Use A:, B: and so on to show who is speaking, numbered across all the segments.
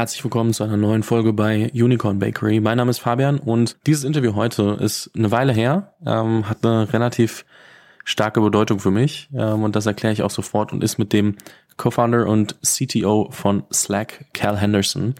A: Herzlich willkommen zu einer neuen Folge bei Unicorn Bakery. Mein Name ist Fabian und dieses Interview heute ist eine Weile her, ähm, hat eine relativ starke Bedeutung für mich ähm, und das erkläre ich auch sofort und ist mit dem Co-Founder und CTO von Slack, Cal Henderson.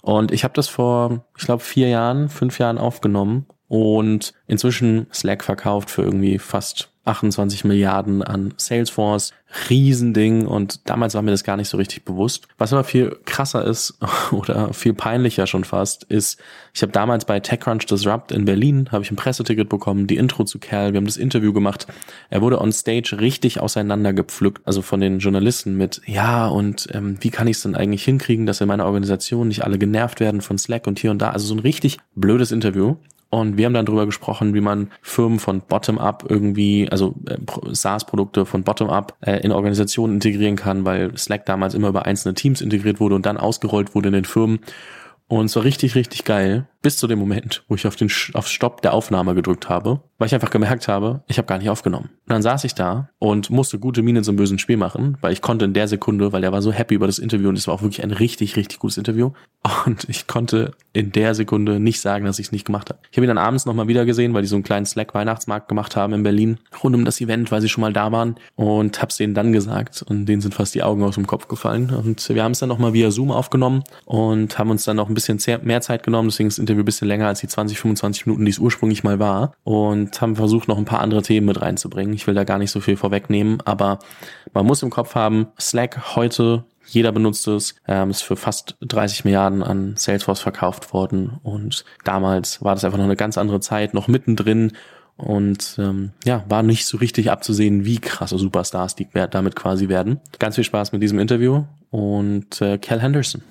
A: Und ich habe das vor, ich glaube, vier Jahren, fünf Jahren aufgenommen und inzwischen Slack verkauft für irgendwie fast 28 Milliarden an Salesforce, Riesending und damals war mir das gar nicht so richtig bewusst. Was aber viel krasser ist oder viel peinlicher schon fast, ist, ich habe damals bei TechCrunch Disrupt in Berlin, habe ich ein Presseticket bekommen, die Intro zu Kerl, wir haben das Interview gemacht. Er wurde on stage richtig auseinandergepflückt, also von den Journalisten mit, ja und ähm, wie kann ich es denn eigentlich hinkriegen, dass in meiner Organisation nicht alle genervt werden von Slack und hier und da. Also so ein richtig blödes Interview. Und wir haben dann drüber gesprochen, wie man Firmen von Bottom-up irgendwie, also äh, SaaS-Produkte von Bottom-up äh, in Organisationen integrieren kann, weil Slack damals immer über einzelne Teams integriert wurde und dann ausgerollt wurde in den Firmen. Und es war richtig, richtig geil, bis zu dem Moment, wo ich auf den auf Stopp der Aufnahme gedrückt habe, weil ich einfach gemerkt habe, ich habe gar nicht aufgenommen. Und dann saß ich da und musste gute Miene zum bösen Spiel machen, weil ich konnte in der Sekunde, weil der war so happy über das Interview und es war auch wirklich ein richtig, richtig gutes Interview. Und ich konnte in der Sekunde nicht sagen, dass ich es nicht gemacht habe. Ich habe ihn dann abends nochmal wieder gesehen, weil die so einen kleinen Slack-Weihnachtsmarkt gemacht haben in Berlin, rund um das Event, weil sie schon mal da waren und hab's denen dann gesagt und denen sind fast die Augen aus dem Kopf gefallen. Und wir haben es dann nochmal via Zoom aufgenommen und haben uns dann noch ein bisschen mehr Zeit genommen, deswegen ist das Interview ein bisschen länger als die 20, 25 Minuten, die es ursprünglich mal war und haben versucht, noch ein paar andere Themen mit reinzubringen. Ich will da gar nicht so viel vorwegnehmen, aber man muss im Kopf haben, Slack heute jeder benutzt es, ähm, ist für fast 30 Milliarden an Salesforce verkauft worden und damals war das einfach noch eine ganz andere Zeit, noch mittendrin und ähm, ja, war nicht so richtig abzusehen, wie krasse Superstars die damit quasi werden. Ganz viel Spaß mit diesem Interview und äh, Cal Henderson.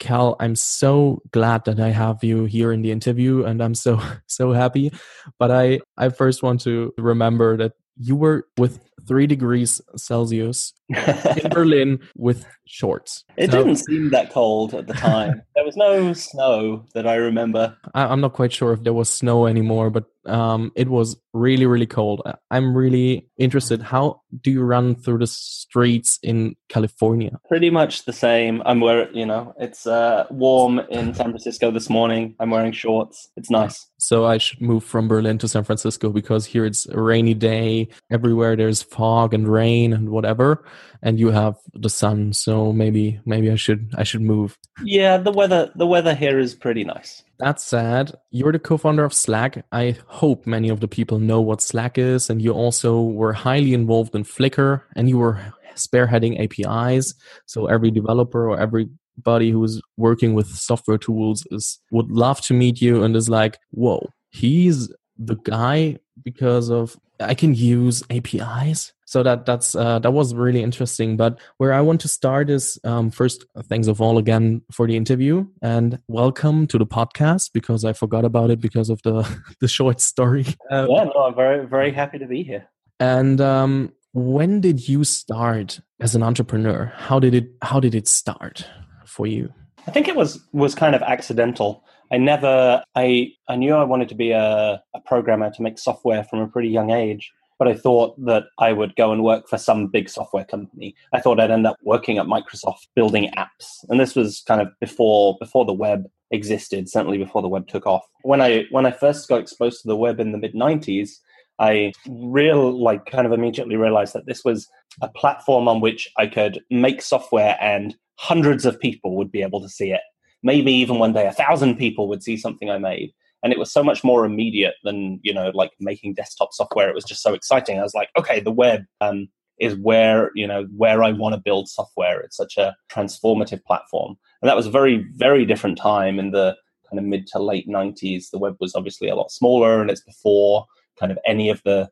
B: Cal, I'm so glad that I have you here in the interview and I'm so so happy. But I I first want to remember that you were with three degrees Celsius in Berlin with shorts.
C: It so, didn't seem that cold at the time. there was no snow that I remember.
B: I, am not quite sure if there was snow anymore, but um, it was really, really cold. I'm really interested. How do you run through the streets in California?
C: Pretty much the same. I'm wearing, you know, it's uh, warm in San Francisco this morning. I'm wearing shorts. It's nice.
B: So I should move from Berlin to San Francisco because here it's a rainy day. Everywhere there's fog and rain and whatever and you have the sun so maybe maybe i should i should move.
C: Yeah the weather the weather here is pretty nice.
B: That's sad you're the co-founder of slack. I hope many of the people know what slack is and you also were highly involved in flickr and you were spearheading apis so every developer or everybody who's working with software tools is would love to meet you and is like whoa he's the guy because of I can use APIs. So that that's uh, that was really interesting. But where I want to start is um, first, thanks of all again for the interview and welcome to the podcast because I forgot about it because of the the short story.
C: Um, yeah, no, I'm very very happy to be here.
B: And um, when did you start as an entrepreneur? How did it How did it start for you?
C: I think it was was kind of accidental. I never, I, I knew I wanted to be a, a programmer to make software from a pretty young age, but I thought that I would go and work for some big software company. I thought I'd end up working at Microsoft building apps. And this was kind of before, before the web existed, certainly before the web took off. When I, when I first got exposed to the web in the mid 90s, I real like kind of immediately realized that this was a platform on which I could make software and hundreds of people would be able to see it maybe even one day a thousand people would see something I made. And it was so much more immediate than, you know, like making desktop software. It was just so exciting. I was like, okay, the web um, is where, you know, where I want to build software. It's such a transformative platform. And that was a very, very different time in the kind of mid to late 90s. The web was obviously a lot smaller and it's before kind of any of the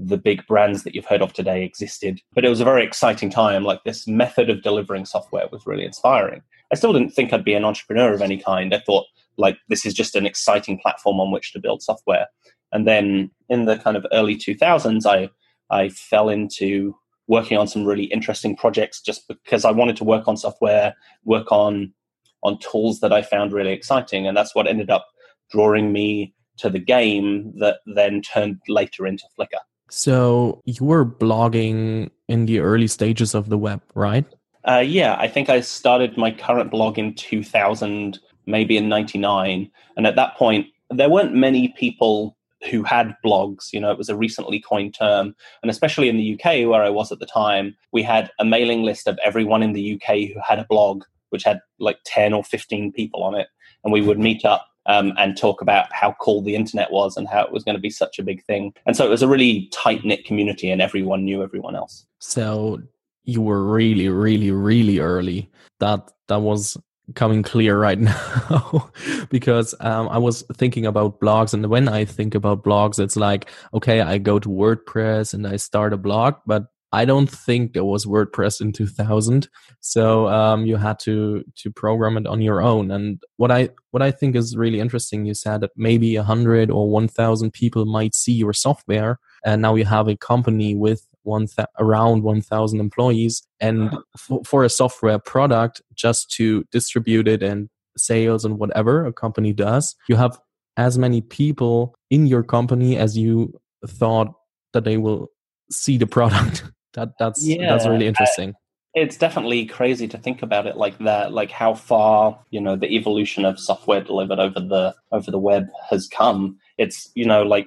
C: the big brands that you've heard of today existed. But it was a very exciting time. Like this method of delivering software was really inspiring. I still didn't think I'd be an entrepreneur of any kind. I thought like this is just an exciting platform on which to build software. And then in the kind of early 2000s, I I fell into working on some really interesting projects just because I wanted to work on software, work on on tools that I found really exciting, and that's what ended up drawing me to the game that then turned later into Flickr.
B: So you were blogging in the early stages of the web, right?
C: Uh, yeah, I think I started my current blog in 2000, maybe in 99. And at that point, there weren't many people who had blogs. You know, it was a recently coined term. And especially in the UK, where I was at the time, we had a mailing list of everyone in the UK who had a blog, which had like 10 or 15 people on it. And we would meet up um, and talk about how cool the internet was and how it was going to be such a big thing. And so it was a really tight knit community, and everyone knew everyone else.
B: So you were really, really, really early. That that was coming clear right now because um, I was thinking about blogs, and when I think about blogs, it's like okay, I go to WordPress and I start a blog, but I don't think there was WordPress in 2000, so um, you had to to program it on your own. And what I what I think is really interesting, you said that maybe hundred or one thousand people might see your software, and now you have a company with one th- around 1000 employees and f- for a software product just to distribute it and sales and whatever a company does you have as many people in your company as you thought that they will see the product. That that's yeah, that's really interesting.
C: it's definitely crazy to think about it like that like how far you know the evolution of software delivered over the over the web has come. It's you know like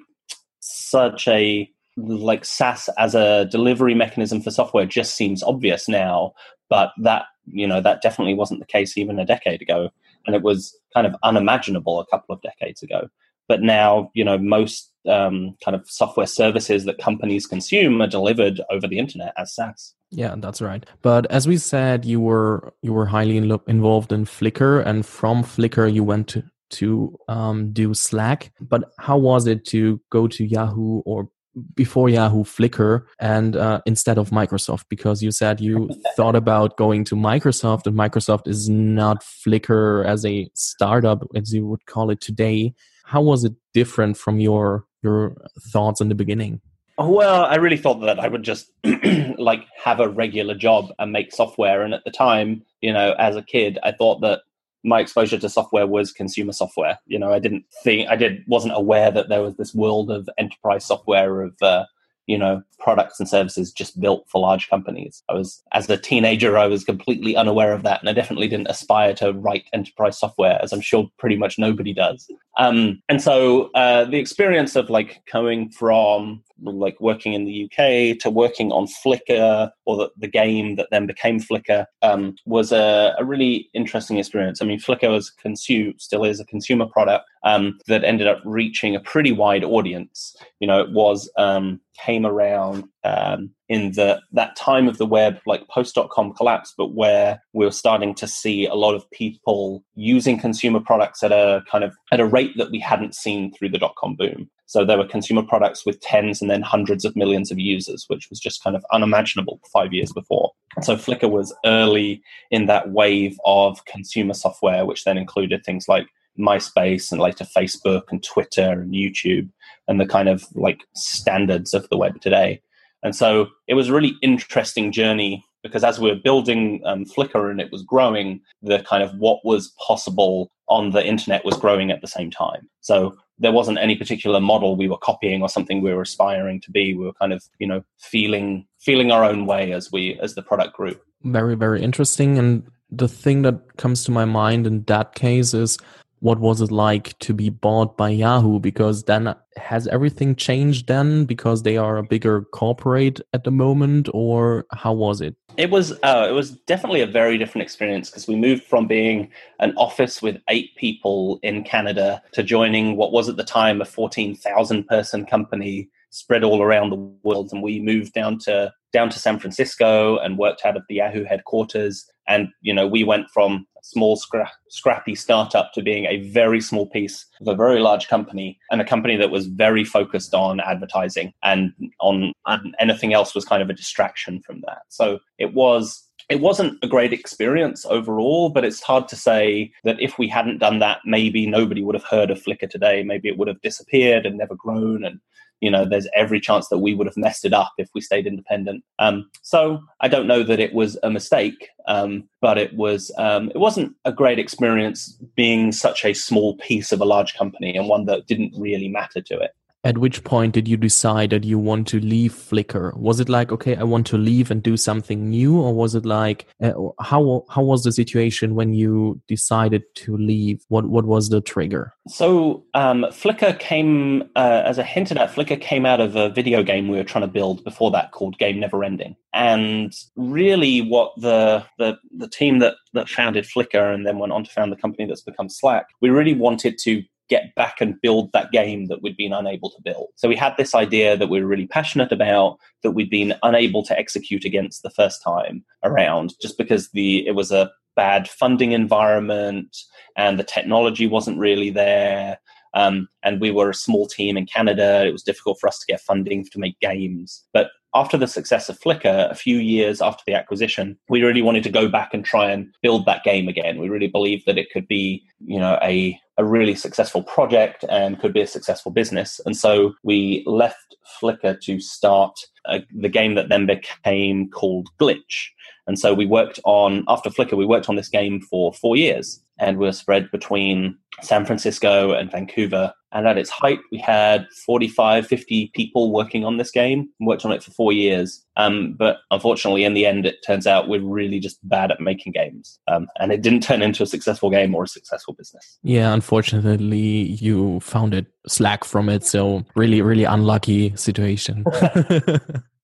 C: such a like SaaS as a delivery mechanism for software just seems obvious now, but that you know that definitely wasn't the case even a decade ago, and it was kind of unimaginable a couple of decades ago. But now, you know, most um, kind of software services that companies consume are delivered over the internet as SaaS.
B: Yeah, that's right. But as we said, you were you were highly in involved in Flickr, and from Flickr you went to to um, do Slack. But how was it to go to Yahoo or before Yahoo Flickr and uh, instead of Microsoft because you said you thought about going to Microsoft and Microsoft is not Flickr as a startup as you would call it today. How was it different from your your thoughts in the beginning?
C: Well, I really thought that I would just like have a regular job and make software. And at the time, you know, as a kid, I thought that my exposure to software was consumer software. You know, I didn't think I did wasn't aware that there was this world of enterprise software of uh, you know products and services just built for large companies. I was as a teenager, I was completely unaware of that, and I definitely didn't aspire to write enterprise software, as I'm sure pretty much nobody does. Um, and so uh, the experience of like going from like working in the UK to working on Flickr or the, the game that then became Flickr um, was a, a, really interesting experience. I mean, Flickr was consume still is a consumer product um, that ended up reaching a pretty wide audience. You know, it was um, came around um, in the that time of the web, like post.com collapse, but where we were starting to see a lot of people using consumer products at a kind of at a rate that we hadn't seen through the dot com boom. So there were consumer products with tens and then hundreds of millions of users, which was just kind of unimaginable five years before. So Flickr was early in that wave of consumer software, which then included things like MySpace and later Facebook and Twitter and YouTube and the kind of like standards of the web today. And so it was a really interesting journey because as we were building um, Flickr and it was growing, the kind of what was possible on the internet was growing at the same time. So there wasn't any particular model we were copying or something we were aspiring to be. We were kind of, you know, feeling feeling our own way as we as the product grew.
B: Very, very interesting. And the thing that comes to my mind in that case is what was it like to be bought by Yahoo? Because then has everything changed then because they are a bigger corporate at the moment, or how was it?
C: It was uh, it was definitely a very different experience because we moved from being an office with eight people in Canada to joining what was at the time a fourteen thousand person company spread all around the world, and we moved down to down to San Francisco and worked out of the Yahoo headquarters. And you know, we went from small, scra- scrappy startup to being a very small piece of a very large company and a company that was very focused on advertising and on and anything else was kind of a distraction from that. So it was it wasn't a great experience overall, but it's hard to say that if we hadn't done that, maybe nobody would have heard of Flickr today. Maybe it would have disappeared and never grown and you know, there's every chance that we would have messed it up if we stayed independent. Um, so I don't know that it was a mistake, um, but it was um, it wasn't a great experience being such a small piece of a large company and one that didn't really matter to it.
B: At which point did you decide that you want to leave Flickr? Was it like, okay, I want to leave and do something new, or was it like, uh, how how was the situation when you decided to leave? What what was the trigger?
C: So um, Flickr came, uh, as I hinted at, Flickr came out of a video game we were trying to build before that called Game Never Ending, and really, what the the the team that that founded Flickr and then went on to found the company that's become Slack, we really wanted to get back and build that game that we'd been unable to build. So we had this idea that we were really passionate about that we'd been unable to execute against the first time around just because the it was a bad funding environment and the technology wasn't really there. Um, and we were a small team in Canada. It was difficult for us to get funding to make games. But after the success of Flickr, a few years after the acquisition, we really wanted to go back and try and build that game again. We really believed that it could be, you know, a a really successful project and could be a successful business. And so we left Flickr to start the game that then became called Glitch. And so we worked on, after Flickr, we worked on this game for four years and we were spread between San Francisco and Vancouver. And at its height, we had 45, 50 people working on this game, worked on it for four years. Um, but unfortunately, in the end, it turns out we're really just bad at making games. Um, and it didn't turn into a successful game or a successful business.
B: Yeah, unfortunately, you found it Slack from it. So, really, really unlucky situation.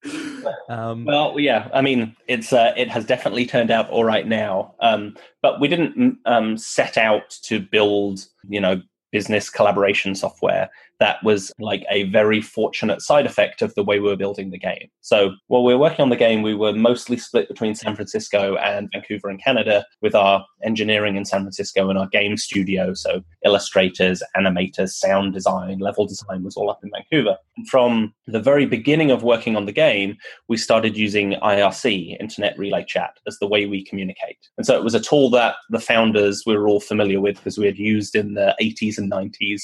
C: Um, well, yeah, I mean, it's uh, it has definitely turned out all right now, um, but we didn't um, set out to build, you know, business collaboration software that was like a very fortunate side effect of the way we were building the game. So while we were working on the game, we were mostly split between San Francisco and Vancouver in Canada, with our engineering in San Francisco and our game studio. So illustrators, animators, sound design, level design was all up in Vancouver. And from the very beginning of working on the game, we started using IRC, Internet Relay Chat, as the way we communicate. And so it was a tool that the founders were all familiar with because we had used in the 80s and 90s.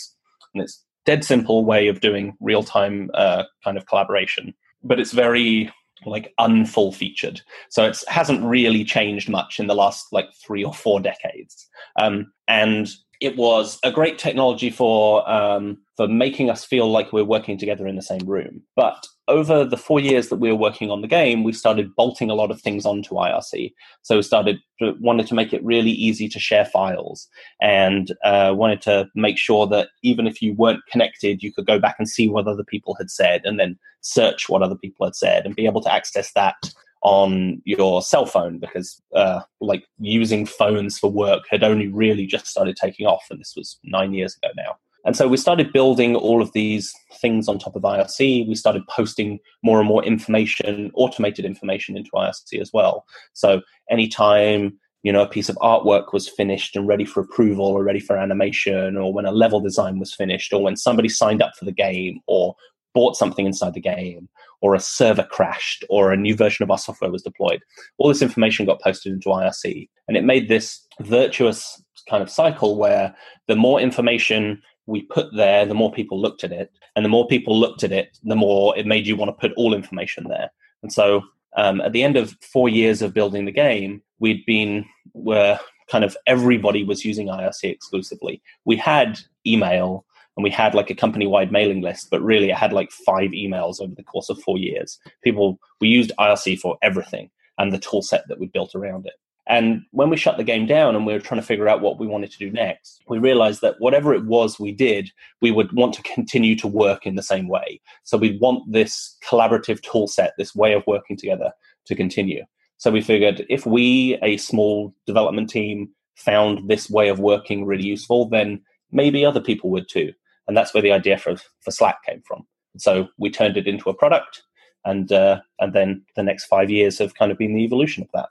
C: And it's dead simple way of doing real time uh, kind of collaboration, but it's very like unfull featured. So it hasn't really changed much in the last like three or four decades. Um, and it was a great technology for um, for making us feel like we're working together in the same room. But over the four years that we were working on the game, we started bolting a lot of things onto IRC. So we started wanted to make it really easy to share files, and uh, wanted to make sure that even if you weren't connected, you could go back and see what other people had said, and then search what other people had said, and be able to access that on your cell phone because uh, like using phones for work had only really just started taking off and this was nine years ago now and so we started building all of these things on top of IRC. We started posting more and more information, automated information into IRC as well. So anytime you know a piece of artwork was finished and ready for approval or ready for animation, or when a level design was finished, or when somebody signed up for the game, or bought something inside the game, or a server crashed, or a new version of our software was deployed. All this information got posted into IRC, and it made this virtuous kind of cycle where the more information we put there, the more people looked at it, and the more people looked at it, the more it made you want to put all information there. And so, um, at the end of four years of building the game, we'd been where kind of everybody was using IRC exclusively. We had email and we had like a company wide mailing list, but really it had like five emails over the course of four years. People, we used IRC for everything and the tool set that we built around it. And when we shut the game down and we were trying to figure out what we wanted to do next, we realized that whatever it was we did, we would want to continue to work in the same way. So we want this collaborative tool set, this way of working together to continue. So we figured if we, a small development team, found this way of working really useful, then maybe other people would too and that's where the idea for for Slack came from. So we turned it into a product, and uh, and then the next five years have kind of been the evolution of that.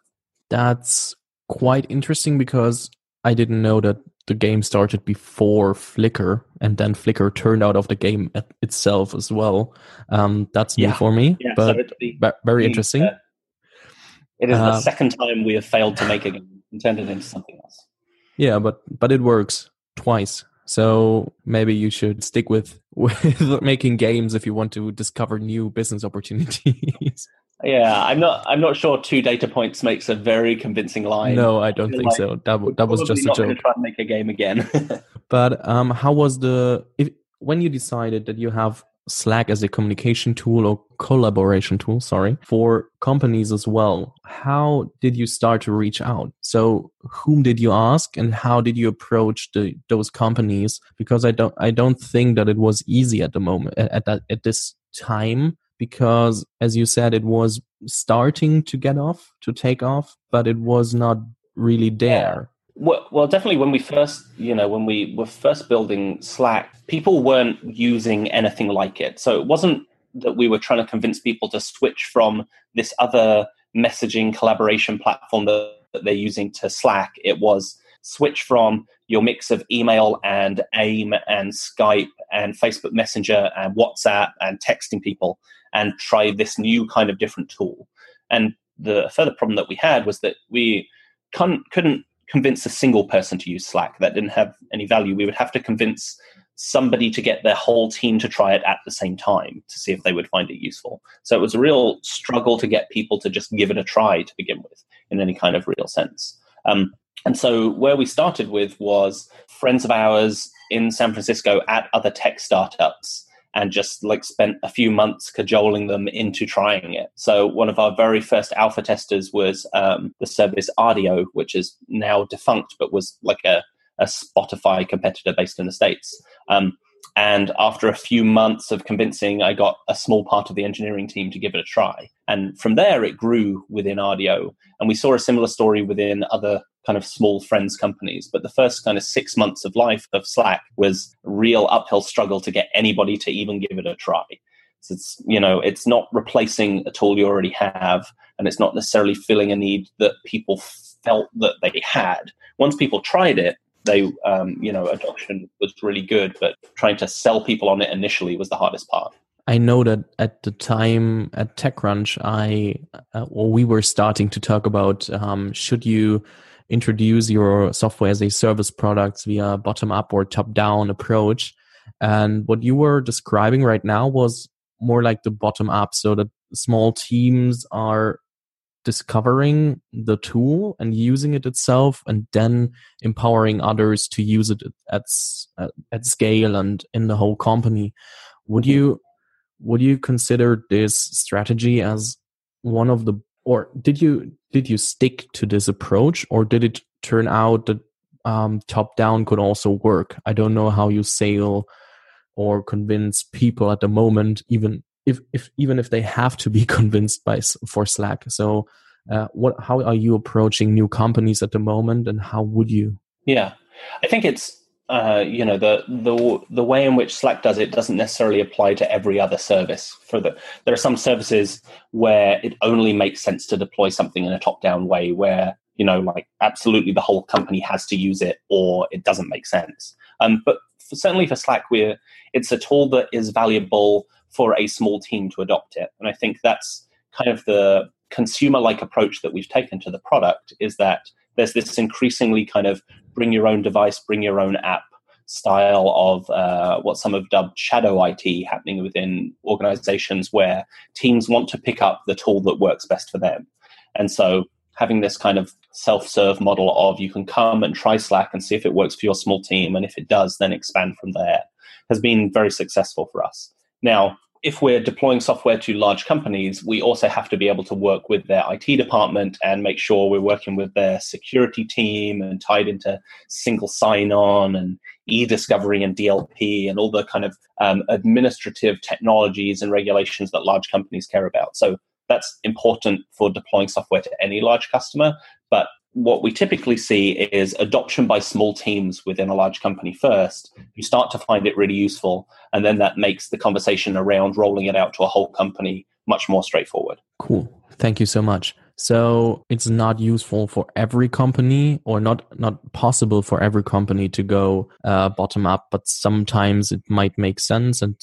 B: That's quite interesting because I didn't know that the game started before Flickr, and then Flickr turned out of the game itself as well. Um, that's new for me, yeah, but so the, very the, interesting. Uh,
C: it is uh, the second time we have failed to make a game and turned it into something else.
B: Yeah, but but it works twice. So maybe you should stick with with making games if you want to discover new business opportunities.
C: yeah, I'm not. I'm not sure two data points makes a very convincing line.
B: No, I don't I think like so. That that was just a joke.
C: Try and make a game again.
B: but um, how was the if when you decided that you have Slack as a communication tool or collaboration tool, sorry, for companies as well. How did you start to reach out? So whom did you ask and how did you approach the, those companies? Because I don't, I don't think that it was easy at the moment, at that, at this time, because as you said, it was starting to get off, to take off, but it was not really there.
C: Well, well, definitely when we first, you know, when we were first building Slack, people weren't using anything like it. So it wasn't that we were trying to convince people to switch from this other messaging collaboration platform that, that they're using to Slack. It was switch from your mix of email and AIM and Skype and Facebook Messenger and WhatsApp and texting people and try this new kind of different tool. And the further problem that we had was that we couldn't, couldn't convince a single person to use Slack. That didn't have any value. We would have to convince somebody to get their whole team to try it at the same time to see if they would find it useful. So it was a real struggle to get people to just give it a try to begin with in any kind of real sense. Um, and so where we started with was friends of ours in San Francisco at other tech startups and just like spent a few months cajoling them into trying it. So one of our very first alpha testers was um, the service Rdio, which is now defunct, but was like a, a Spotify competitor based in the States. Um, and after a few months of convincing, I got a small part of the engineering team to give it a try. And from there, it grew within Rdio. And we saw a similar story within other kind of small friends companies. But the first kind of six months of life of Slack was real uphill struggle to get anybody to even give it a try. So it's you know it's not replacing a tool you already have, and it's not necessarily filling a need that people felt that they had. Once people tried it, they um, you know adoption was really good, but trying to sell people on it initially was the hardest part.
B: I know that at the time at TechCrunch, I uh, well, we were starting to talk about um, should you introduce your software as a service products via bottom up or top down approach. And what you were describing right now was more like the bottom up, so that small teams are discovering the tool and using it itself and then empowering others to use it at at scale and in the whole company. Would you would you consider this strategy as one of the or did you did you stick to this approach or did it turn out that um, top down could also work? I don't know how you sell or convince people at the moment even if, if even if they have to be convinced by for slack so uh, what how are you approaching new companies at the moment and how would you
C: yeah i think it's uh, you know the the the way in which Slack does it doesn't necessarily apply to every other service. For the there are some services where it only makes sense to deploy something in a top down way, where you know like absolutely the whole company has to use it, or it doesn't make sense. Um, but for, certainly for Slack, we're it's a tool that is valuable for a small team to adopt it, and I think that's kind of the consumer like approach that we've taken to the product. Is that there's this increasingly kind of bring your own device, bring your own app style of uh, what some have dubbed shadow IT happening within organizations where teams want to pick up the tool that works best for them. And so having this kind of self-serve model of you can come and try Slack and see if it works for your small team and if it does then expand from there has been very successful for us. Now, if we're deploying software to large companies, we also have to be able to work with their IT department and make sure we're working with their security team and tied into single sign on and e discovery and DLP and all the kind of um, administrative technologies and regulations that large companies care about. So that's important for deploying software to any large customer. But what we typically see is adoption by small teams within a large company first who start to find it really useful and then that makes the conversation around rolling it out to a whole company much more straightforward.
B: Cool. Thank you so much. So it's not useful for every company or not not possible for every company to go uh, bottom up but sometimes it might make sense and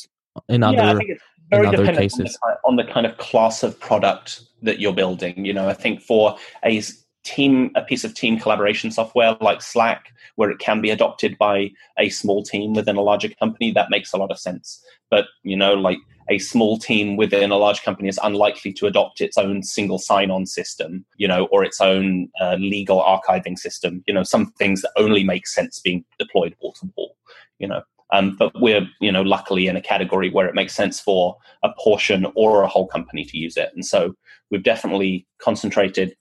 B: in other yeah, it's very in other cases
C: on the, on the kind of class of product that you're building. You know i think for a team a piece of team collaboration software like slack where it can be adopted by a small team within a larger company that makes a lot of sense but you know like a small team within a large company is unlikely to adopt its own single sign-on system you know or its own uh, legal archiving system you know some things that only make sense being deployed wall to wall you know Um, but we're, you know, luckily in a category where it makes sense for a portion or a whole company to use it. And so we've definitely concentrated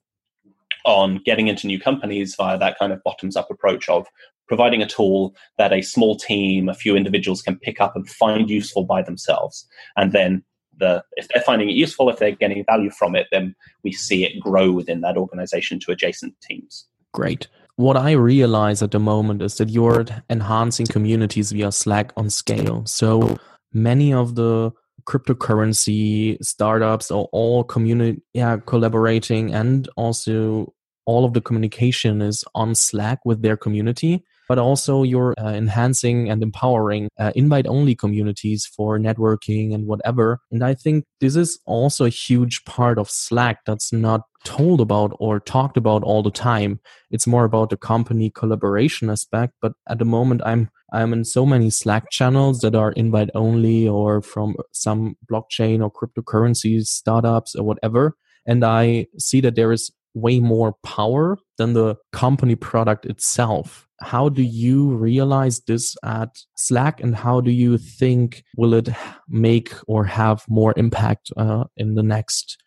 C: on getting into new companies via that kind of bottoms up approach of providing a tool that a small team, a few individuals can pick up and find useful by themselves. And then the if they're finding it useful, if they're getting value from it, then we see it grow within that organization to adjacent teams.
B: Great what I realize at the moment is that you're enhancing communities via Slack on scale. So many of the cryptocurrency startups are all community yeah, collaborating and also all of the communication is on Slack with their community but also you're uh, enhancing and empowering uh, invite only communities for networking and whatever. And I think this is also a huge part of Slack that's not told about or talked about all the time. It's more about the company collaboration aspect. But at the moment, I'm I'm in so many Slack channels that are invite only or from some blockchain or cryptocurrency startups or whatever. And I see that there is way more power than the company product itself. How do you realize this at slack and how do you think will it make or have more impact uh, in the next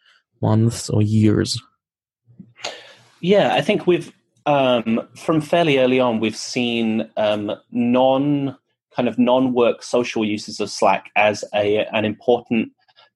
B: months or years?
C: Yeah i think we've um, from fairly early on we've seen um, non kind of non-work social uses of slack as a an important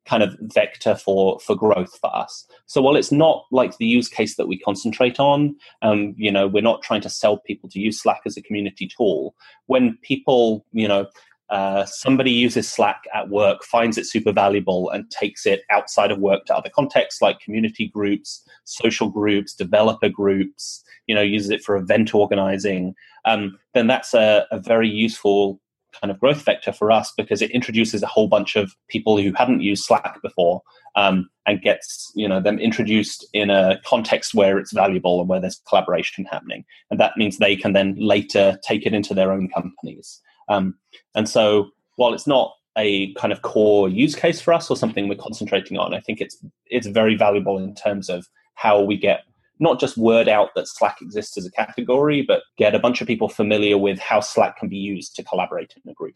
C: kind of vector for for growth for us. So while it's not like the use case that we concentrate on, um, you know, we're not trying to sell people to use Slack as a community tool. When people, you know, uh, somebody uses Slack at work, finds it super valuable, and takes it outside of work to other contexts like community groups, social groups, developer groups, you know, uses it for event organizing, um, then that's a, a very useful kind of growth vector for us because it introduces a whole bunch of people who hadn't used Slack before um, and gets you know them introduced in a context where it's valuable and where there's collaboration happening, and that means they can then later take it into their own companies. Um, and so while it's not a kind of core use case for us or something we're concentrating on, I think it's it's very valuable in terms of how we get not just word out that Slack exists as a category, but get a bunch of people familiar with how Slack can be used to collaborate in a group.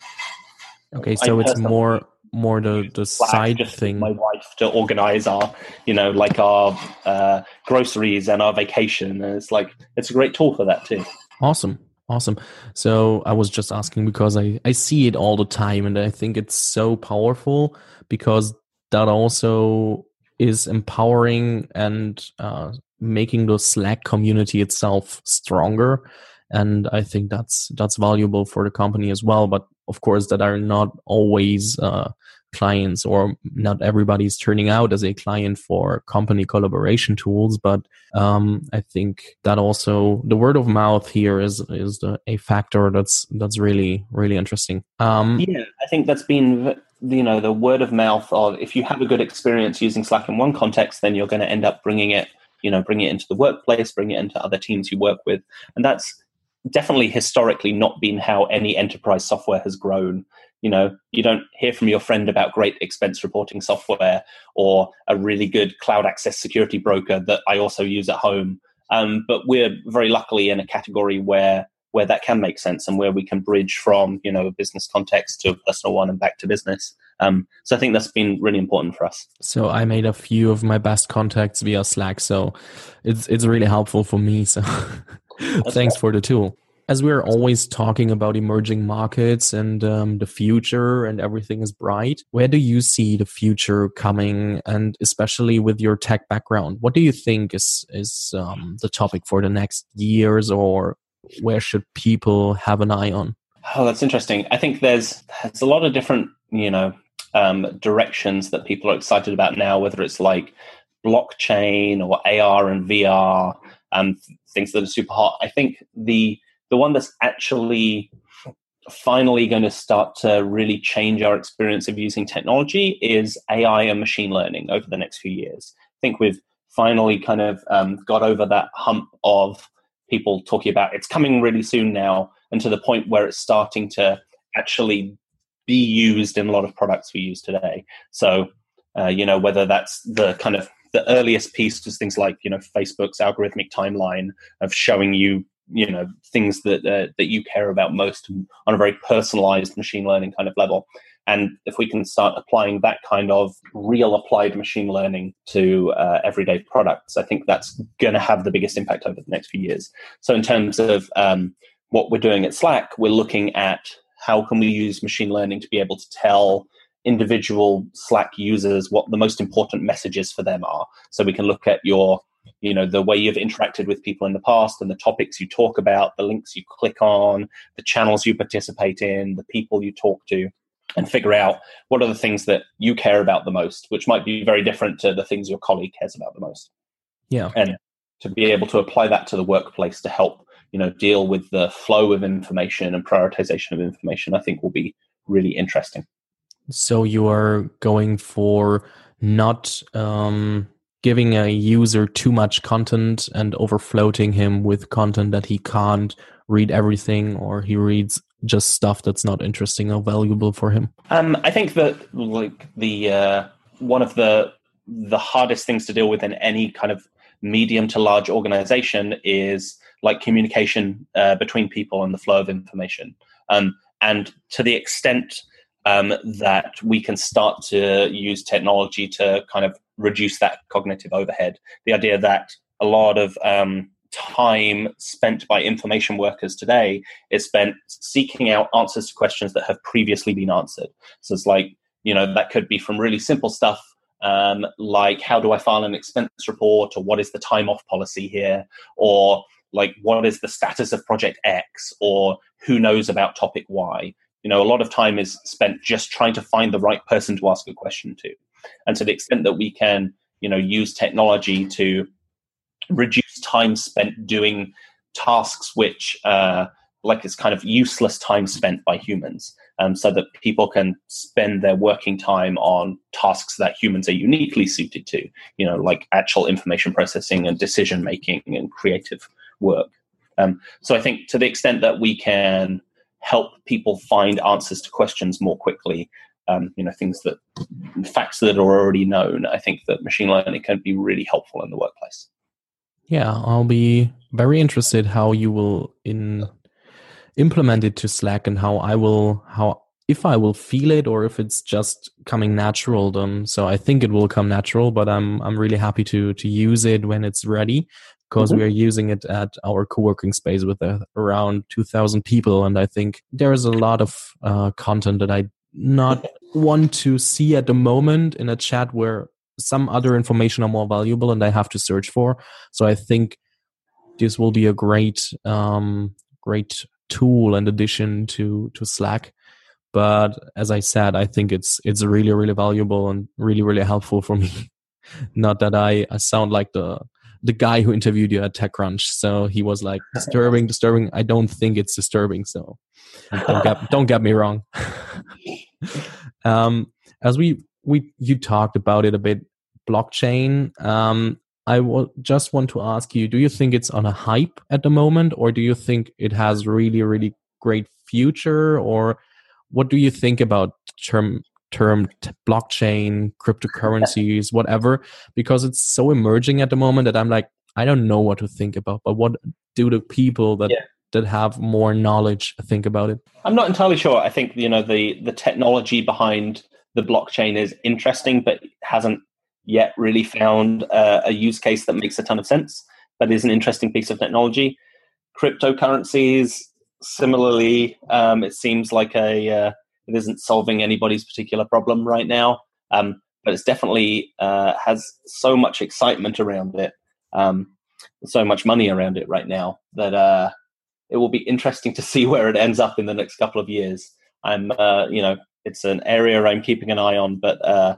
B: Okay, so I it's more more the the Slack side thing.
C: My wife to organize our, you know, like our uh, groceries and our vacation. And it's like it's a great tool for that too.
B: Awesome. Awesome. So I was just asking because I, I see it all the time and I think it's so powerful because that also is empowering and uh, making the Slack community itself stronger. And I think that's that's valuable for the company as well. But of course, that are not always uh, clients, or not everybody's turning out as a client for company collaboration tools. But um, I think that also the word of mouth here is is the, a factor that's that's really really interesting.
C: Um, yeah, I think that's been you know the word of mouth of if you have a good experience using Slack in one context, then you're going to end up bringing it you know bring it into the workplace bring it into other teams you work with. And that's definitely historically not been how any enterprise software has grown. You know you don't hear from your friend about great expense reporting software or a really good cloud access security broker that i also use at home. Um, but we're very luckily in a category where where that can make sense and where we can bridge from you know a business context to a personal one and back to business um, so I think that's been really important for us.
B: So I made a few of my best contacts via Slack. So it's it's really helpful for me. So thanks for the tool. As we're always talking about emerging markets and um, the future and everything is bright, where do you see the future coming? And especially with your tech background, what do you think is is um, the topic for the next years, or where should people have an eye on?
C: Oh, that's interesting. I think there's there's a lot of different you know um, directions that people are excited about now, whether it's like blockchain or AR and VR, um, things that are super hot. I think the the one that's actually finally going to start to really change our experience of using technology is AI and machine learning over the next few years. I think we've finally kind of um, got over that hump of people talking about it's coming really soon now, and to the point where it's starting to actually be used in a lot of products we use today. So, uh, you know, whether that's the kind of the earliest piece was things like, you know, Facebook's algorithmic timeline of showing you you know things that uh, that you care about most on a very personalized machine learning kind of level and if we can start applying that kind of real applied machine learning to uh, everyday products i think that's going to have the biggest impact over the next few years. So in terms of um, what we're doing at slack we're looking at how can we use machine learning to be able to tell individual slack users what the most important messages for them are. So we can look at your you know the way you've interacted with people in the past and the topics you talk about the links you click on the channels you participate in the people you talk to and figure out what are the things that you care about the most which might be very different to the things your colleague cares about the most.
B: Yeah.
C: And to be able to apply that to the workplace to help you know deal with the flow of information and prioritization of information i think will be really interesting.
B: So you are going for not um giving a user too much content and overfloating him with content that he can't read everything or he reads just stuff that's not interesting or valuable for him
C: um, i think that like the uh, one of the the hardest things to deal with in any kind of medium to large organization is like communication uh, between people and the flow of information um, and to the extent um, that we can start to use technology to kind of reduce that cognitive overhead. The idea that a lot of um, time spent by information workers today is spent seeking out answers to questions that have previously been answered. So it's like, you know, that could be from really simple stuff um, like how do I file an expense report or what is the time off policy here or like what is the status of project X or who knows about topic Y. You know, a lot of time is spent just trying to find the right person to ask a question to. And to the extent that we can, you know, use technology to reduce time spent doing tasks which uh, like it's kind of useless time spent by humans um, so that people can spend their working time on tasks that humans are uniquely suited to you know like actual information processing and decision making and creative work. Um, so i think to the extent that we can help people find answers to questions more quickly um, you know things that facts that are already known i think that machine learning can be really helpful in the workplace
B: yeah i'll be very interested how you will in implement it to slack and how i will how if i will feel it or if it's just coming natural then so i think it will come natural but i'm i'm really happy to to use it when it's ready because mm-hmm. we are using it at our co-working space with uh, around 2000 people and i think there's a lot of uh, content that i not want to see at the moment in a chat where some other information are more valuable and I have to search for. So I think this will be a great, um, great tool and addition to to Slack. But as I said, I think it's it's really really valuable and really really helpful for me. Not that I, I sound like the the guy who interviewed you at TechCrunch. So he was like disturbing, disturbing. I don't think it's disturbing. So don't get don't get me wrong. um, as we we you talked about it a bit, blockchain. Um, I will just want to ask you: Do you think it's on a hype at the moment, or do you think it has really really great future, or what do you think about term term blockchain, cryptocurrencies, whatever? Because it's so emerging at the moment that I'm like, I don't know what to think about. But what do the people that yeah that have more knowledge think about it?
C: I'm not entirely sure. I think you know the the technology behind the blockchain is interesting, but hasn't yet really found uh, a use case that makes a ton of sense. But is an interesting piece of technology. Cryptocurrencies, similarly, um, it seems like a uh, it isn't solving anybody's particular problem right now. Um, but it's definitely uh, has so much excitement around it, um, so much money around it right now that uh, it will be interesting to see where it ends up in the next couple of years. I'm, uh, you know, it's an area I'm keeping an eye on, but uh,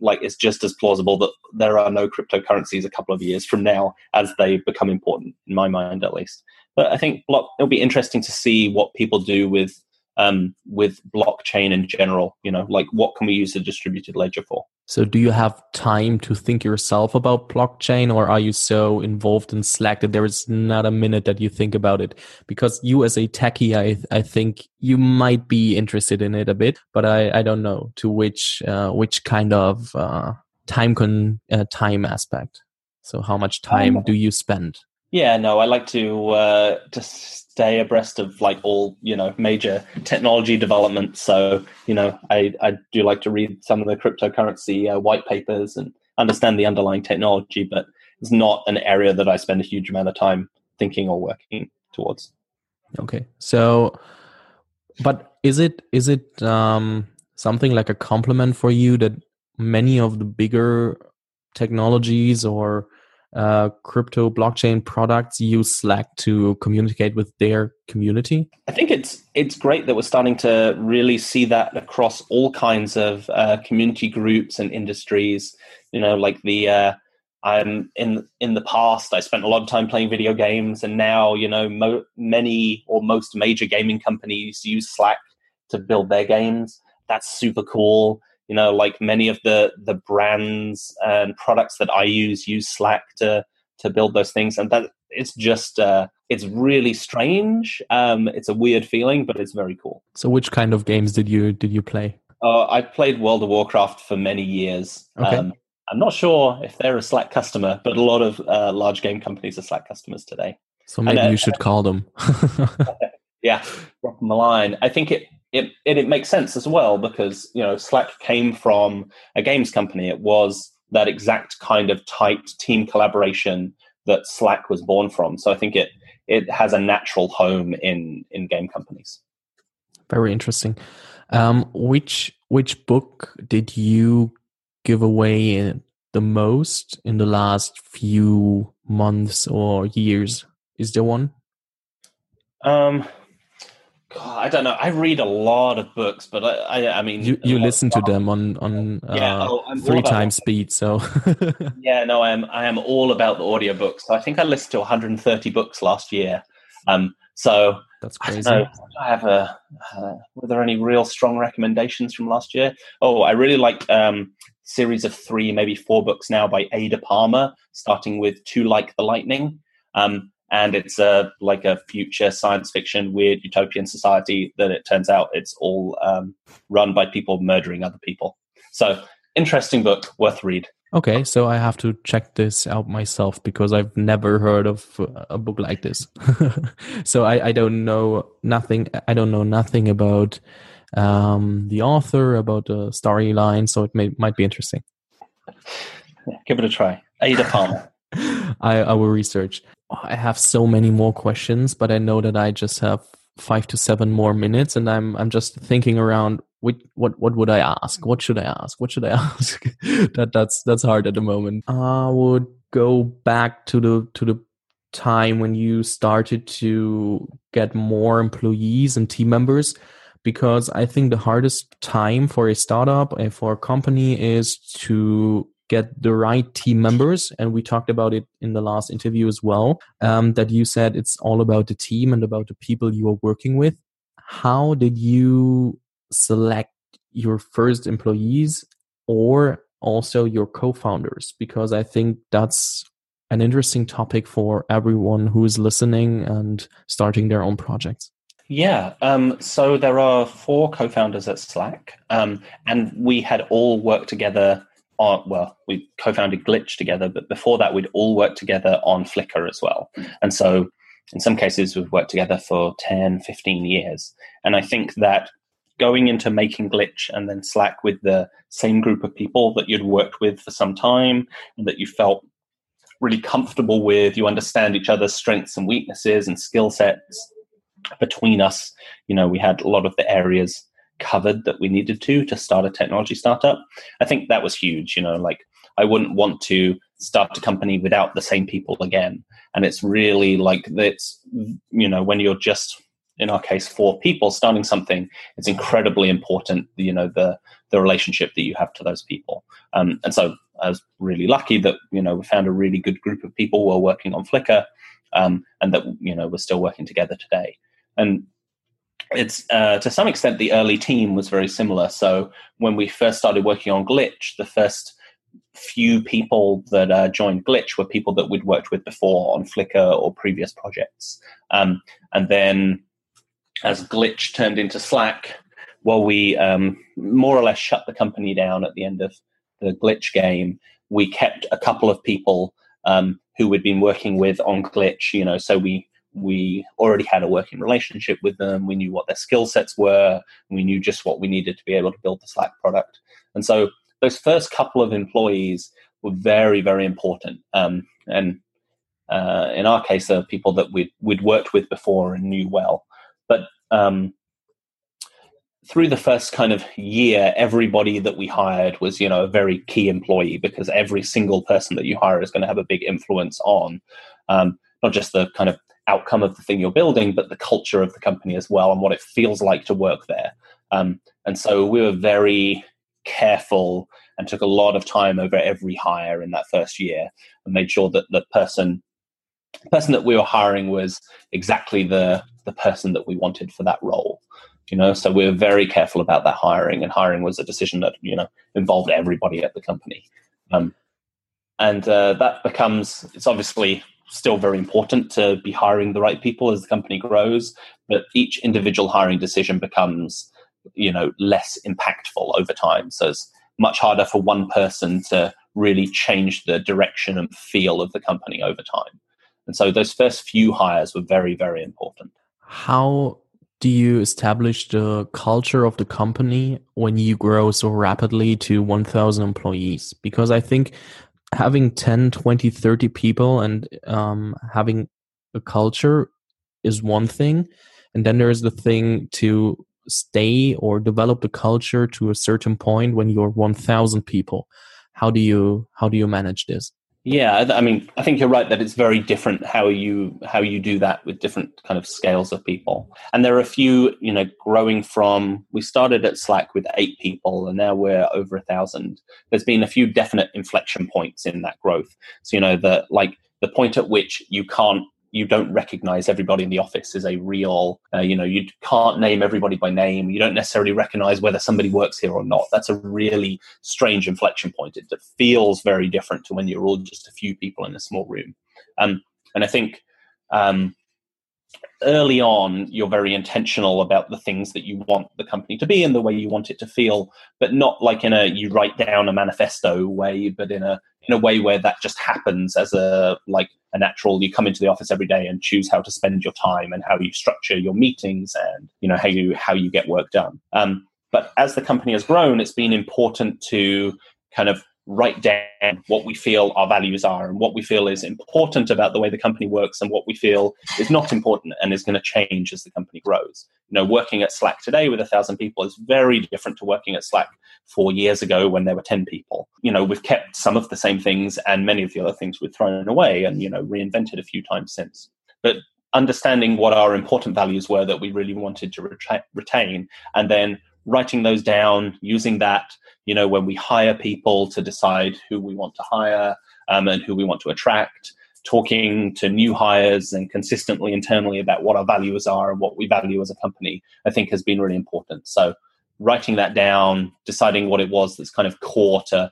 C: like it's just as plausible that there are no cryptocurrencies a couple of years from now as they become important, in my mind at least. But I think block, it'll be interesting to see what people do with um, with blockchain in general. You know, like what can we use a distributed ledger for?
B: So, do you have time to think yourself about blockchain, or are you so involved in Slack that there is not a minute that you think about it? Because you, as a techie, I I think you might be interested in it a bit, but I I don't know to which uh, which kind of uh, time con uh, time aspect. So, how much time um, do you spend?
C: Yeah, no, I like to uh, to stay abreast of like all you know major technology developments. So you know, I I do like to read some of the cryptocurrency uh, white papers and understand the underlying technology, but it's not an area that I spend a huge amount of time thinking or working towards.
B: Okay, so but is it is it um, something like a compliment for you that many of the bigger technologies or uh, crypto blockchain products use Slack to communicate with their community?
C: I think it's it's great that we're starting to really see that across all kinds of uh, community groups and industries. You know, like the uh, I'm in in the past I spent a lot of time playing video games, and now you know mo- many or most major gaming companies use Slack to build their games. That's super cool. You know, like many of the the brands and products that I use use Slack to to build those things, and that it's just uh, it's really strange. Um, it's a weird feeling, but it's very cool.
B: So, which kind of games did you did you play?
C: Uh, I played World of Warcraft for many years. Okay. Um, I'm not sure if they're a Slack customer, but a lot of uh, large game companies are Slack customers today.
B: So maybe and, uh, you should call them.
C: yeah, drop them a line. I think it, it it it makes sense as well because you know Slack came from a games company. It was that exact kind of tight team collaboration that Slack was born from. So I think it it has a natural home in in game companies.
B: Very interesting. Um, which which book did you give away the most in the last few months or years? Is there one?
C: Um, God, I don't know. I read a lot of books, but I, I, I mean,
B: you, you listen to them on on yeah, uh, oh, three times speed. So
C: yeah, no, I am I am all about the audiobooks. So I think I listened to 130 books last year. Um, so
B: that's crazy.
C: I, I have a. Uh, were there any real strong recommendations from last year? Oh, I really like um, series of three, maybe four books now by Ada Palmer, starting with "Too Like the Lightning." Um, and it's a like a future science fiction weird utopian society that it turns out it's all um, run by people murdering other people. So interesting book worth read.
B: Okay so i have to check this out myself because i've never heard of a book like this. So I, I don't know nothing i don't know nothing about um, the author about the storyline so it may, might be interesting.
C: Give it a try. Ada palmer.
B: I, I will research I have so many more questions, but I know that I just have five to seven more minutes, and I'm I'm just thinking around what what what would I ask? What should I ask? What should I ask? that that's that's hard at the moment. Uh, I would go back to the to the time when you started to get more employees and team members because I think the hardest time for a startup and for a company is to get the right team members and we talked about it in the last interview as well um, that you said it's all about the team and about the people you are working with how did you select your first employees or also your co-founders because i think that's an interesting topic for everyone who is listening and starting their own projects
C: yeah. Um, so there are four co-founders at Slack, um, and we had all worked together on, well, we co-founded Glitch together, but before that, we'd all worked together on Flickr as well. And so in some cases, we've worked together for 10, 15 years. And I think that going into making Glitch and then Slack with the same group of people that you'd worked with for some time and that you felt really comfortable with, you understand each other's strengths and weaknesses and skill sets between us. You know, we had a lot of the areas covered that we needed to to start a technology startup. I think that was huge. You know, like I wouldn't want to start a company without the same people again. And it's really like it's you know when you're just in our case four people starting something, it's incredibly important. You know the the relationship that you have to those people. Um, and so I was really lucky that you know we found a really good group of people who are working on Flickr, um, and that you know we're still working together today. And it's uh, to some extent the early team was very similar. So when we first started working on Glitch, the first few people that uh, joined Glitch were people that we'd worked with before on Flickr or previous projects. Um, and then as Glitch turned into Slack, well, we um, more or less shut the company down at the end of the Glitch game. We kept a couple of people um, who we'd been working with on Glitch. You know, so we we already had a working relationship with them. We knew what their skill sets were. we knew just what we needed to be able to build the Slack product. And so those first couple of employees were very, very important. Um, and uh, in our case, they're people that we'd, we'd worked with before and knew well. But um, through the first kind of year, everybody that we hired was, you know, a very key employee because every single person that you hire is going to have a big influence on um, not just the kind of outcome of the thing you're building, but the culture of the company as well and what it feels like to work there. Um, and so we were very careful and took a lot of time over every hire in that first year and made sure that the person the person that we were hiring was exactly the the person that we wanted for that role you know so we were very careful about that hiring and hiring was a decision that you know involved everybody at the company um, and uh, that becomes it's obviously still very important to be hiring the right people as the company grows, but each individual hiring decision becomes, you know, less impactful over time. So it's much harder for one person to really change the direction and feel of the company over time. And so those first few hires were very, very important.
B: How do you establish the culture of the company when you grow so rapidly to 1000 employees because i think having 10 20 30 people and um, having a culture is one thing and then there's the thing to stay or develop the culture to a certain point when you're 1000 people. How do you how do you manage this
C: yeah, I mean, I think you're right that it's very different how you how you do that with different kind of scales of people. And there are a few, you know, growing from we started at Slack with eight people, and now we're over a thousand. There's been a few definite inflection points in that growth. So you know, the like the point at which you can't you don't recognize everybody in the office is a real uh, you know you can't name everybody by name. You don't necessarily recognize whether somebody works here or not. That's a really strange inflection point. It, it feels very different to when you're all just a few people in a small room. Um, and i think um, early on you're very intentional about the things that you want the company to be and the way you want it to feel but not like in a you write down a manifesto way but in a in a way where that just happens as a like a natural you come into the office every day and choose how to spend your time and how you structure your meetings and you know how you how you get work done. Um, but as the company has grown it's been important to kind of write down what we feel our values are and what we feel is important about the way the company works and what we feel is not important and is going to change as the company grows. You know, working at Slack today with a thousand people is very different to working at Slack four years ago when there were 10 people. You know, we've kept some of the same things and many of the other things we've thrown away and, you know, reinvented a few times since. But understanding what our important values were that we really wanted to retain and then writing those down, using that, you know, when we hire people to decide who we want to hire um, and who we want to attract, talking to new hires and consistently internally about what our values are and what we value as a company, I think has been really important. So writing that down, deciding what it was that's kind of core to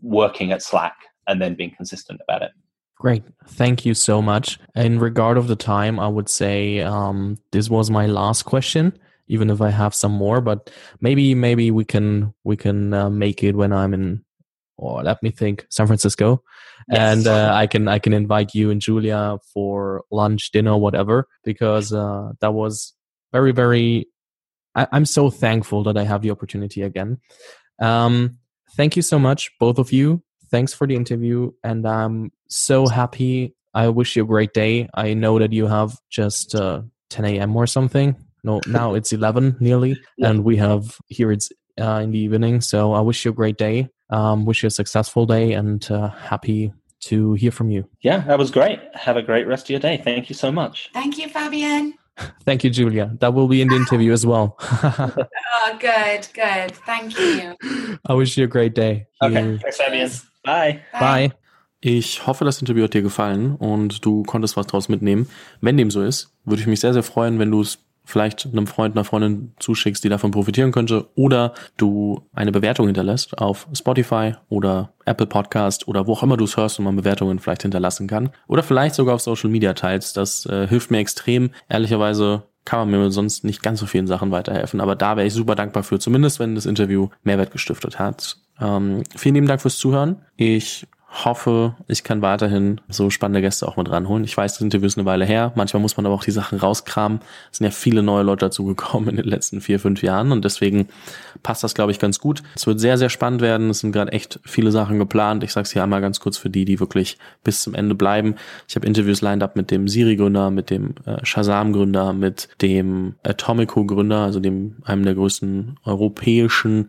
C: working at Slack and then being consistent about it.
B: Great. Thank you so much. In regard of the time, I would say um, this was my last question even if I have some more. But maybe maybe we can we can uh, make it when I'm in, or let me think, San Francisco, yes. and uh, I can I can invite you and Julia for lunch, dinner, whatever, because uh, that was very very. I, I'm so thankful that I have the opportunity again. Um, thank you so much, both of you. Thanks for the interview, and I'm so happy. I wish you a great day. I know that you have just uh, 10 a.m. or something no, now it's 11 nearly, yeah. and we have here it's uh, in the evening. So I wish you a great day. Um, wish you a successful day, and uh, happy to hear from you.
C: Yeah, that was great. Have a great rest of your day. Thank you so much.
D: Thank you, Fabian.
B: Thank you, Julia. That will be in the interview as well.
D: oh, good, good. Thank you.
B: I wish you a great day.
C: Okay, thanks, Fabian.
B: Bye. Bye. Bye.
A: Ich hoffe, das Interview hat dir gefallen und du konntest was draus mitnehmen. Wenn dem so ist, würde ich mich sehr, sehr freuen, wenn du es vielleicht einem Freund, einer Freundin zuschickst, die davon profitieren könnte, oder du eine Bewertung hinterlässt auf Spotify oder Apple Podcast oder wo auch immer du es hörst und man Bewertungen vielleicht hinterlassen kann. Oder vielleicht sogar auf Social Media teilst. Das äh, hilft mir extrem. Ehrlicherweise kann man mir sonst nicht ganz so vielen Sachen weiterhelfen, aber da wäre ich super dankbar für, zumindest wenn das Interview Mehrwert gestiftet hat. Ähm, vielen lieben Dank fürs Zuhören. Ich hoffe, ich kann weiterhin so spannende Gäste auch mit ranholen. Ich weiß, das Interview ist eine Weile her. Manchmal muss man aber auch die Sachen rauskramen. Es sind ja viele neue Leute dazugekommen in den letzten vier, fünf Jahren und deswegen passt das, glaube ich, ganz gut. Es wird sehr, sehr spannend werden. Es sind gerade echt viele Sachen geplant. Ich sage es hier einmal ganz kurz für die, die wirklich bis zum Ende bleiben. Ich habe Interviews lined up mit dem Siri-Gründer, mit dem äh, Shazam-Gründer, mit dem Atomico-Gründer, also dem einem der größten europäischen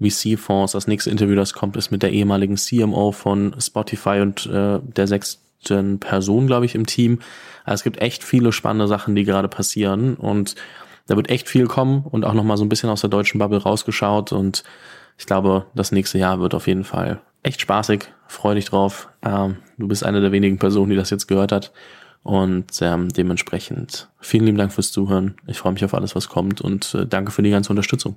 A: VC-Fonds. Das nächste Interview, das kommt, ist mit der ehemaligen CMO von Spotify und äh, der sechsten Person, glaube ich, im Team. Also es gibt echt viele spannende Sachen, die gerade passieren und da wird echt viel kommen und auch nochmal so ein bisschen aus der deutschen Bubble rausgeschaut und ich glaube, das nächste Jahr wird auf jeden Fall echt spaßig. Freu dich drauf. Ähm, du bist eine der wenigen Personen, die das jetzt gehört hat. Und ähm, dementsprechend vielen lieben Dank fürs Zuhören. Ich freue mich auf alles, was kommt und äh, danke für die ganze Unterstützung.